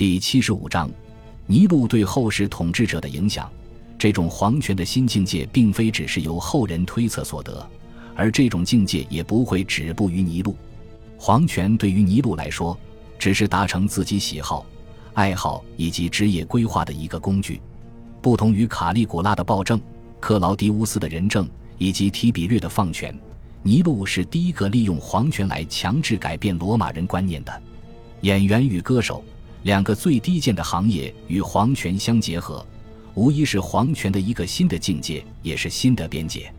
第七十五章，尼禄对后世统治者的影响。这种皇权的新境界，并非只是由后人推测所得，而这种境界也不会止步于尼禄。皇权对于尼禄来说，只是达成自己喜好、爱好以及职业规划的一个工具。不同于卡利古拉的暴政、克劳迪乌斯的仁政以及提比略的放权，尼禄是第一个利用皇权来强制改变罗马人观念的。演员与歌手两个最低贱的行业与皇权相结合。无疑是皇权的一个新的境界，也是新的边界。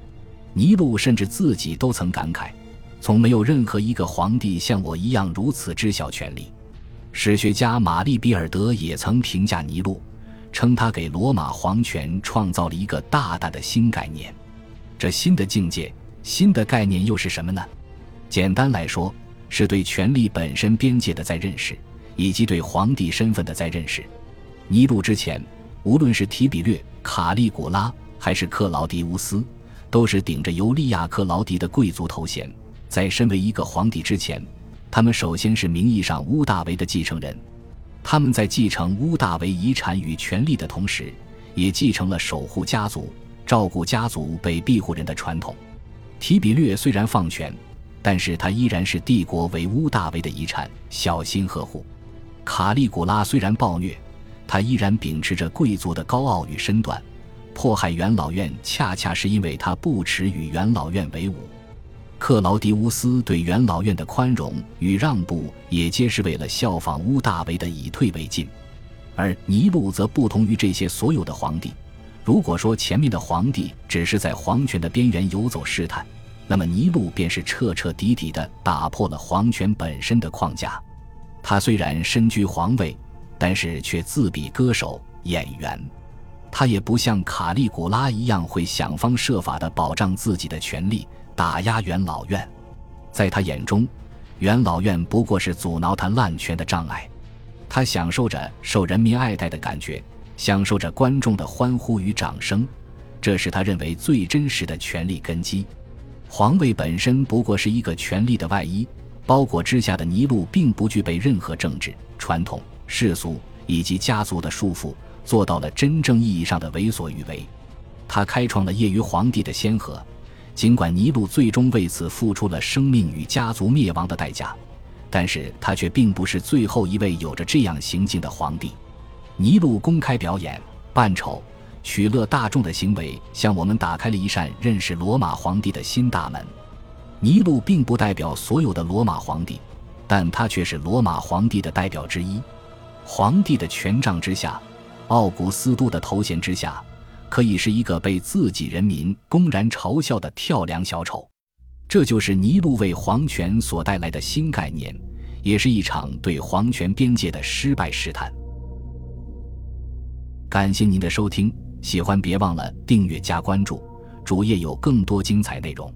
尼禄甚至自己都曾感慨：从没有任何一个皇帝像我一样如此知晓权力。史学家玛丽比尔德也曾评价尼禄，称他给罗马皇权创造了一个大大的新概念。这新的境界、新的概念又是什么呢？简单来说，是对权力本身边界的再认识，以及对皇帝身份的再认识。尼禄之前。无论是提比略、卡利古拉还是克劳迪乌斯，都是顶着尤利亚·克劳迪的贵族头衔。在身为一个皇帝之前，他们首先是名义上乌大维的继承人。他们在继承乌大维遗产与权力的同时，也继承了守护家族、照顾家族被庇护人的传统。提比略虽然放权，但是他依然是帝国为乌大维的遗产，小心呵护。卡利古拉虽然暴虐。他依然秉持着贵族的高傲与身段，迫害元老院，恰恰是因为他不耻与元老院为伍。克劳迪乌斯对元老院的宽容与让步，也皆是为了效仿乌大维的以退为进。而尼禄则不同于这些所有的皇帝。如果说前面的皇帝只是在皇权的边缘游走试探，那么尼禄便是彻彻底底的打破了皇权本身的框架。他虽然身居皇位。但是却自比歌手、演员，他也不像卡利古拉一样会想方设法地保障自己的权利，打压元老院。在他眼中，元老院不过是阻挠他滥权的障碍。他享受着受人民爱戴的感觉，享受着观众的欢呼与掌声，这是他认为最真实的权力根基。皇位本身不过是一个权力的外衣，包裹之下的尼禄并不具备任何政治传统。世俗以及家族的束缚，做到了真正意义上的为所欲为。他开创了业余皇帝的先河，尽管尼禄最终为此付出了生命与家族灭亡的代价，但是他却并不是最后一位有着这样行径的皇帝。尼禄公开表演、扮丑、取乐大众的行为，向我们打开了一扇认识罗马皇帝的新大门。尼禄并不代表所有的罗马皇帝，但他却是罗马皇帝的代表之一。皇帝的权杖之下，奥古斯都的头衔之下，可以是一个被自己人民公然嘲笑的跳梁小丑。这就是尼禄为皇权所带来的新概念，也是一场对皇权边界的失败试探。感谢您的收听，喜欢别忘了订阅加关注，主页有更多精彩内容。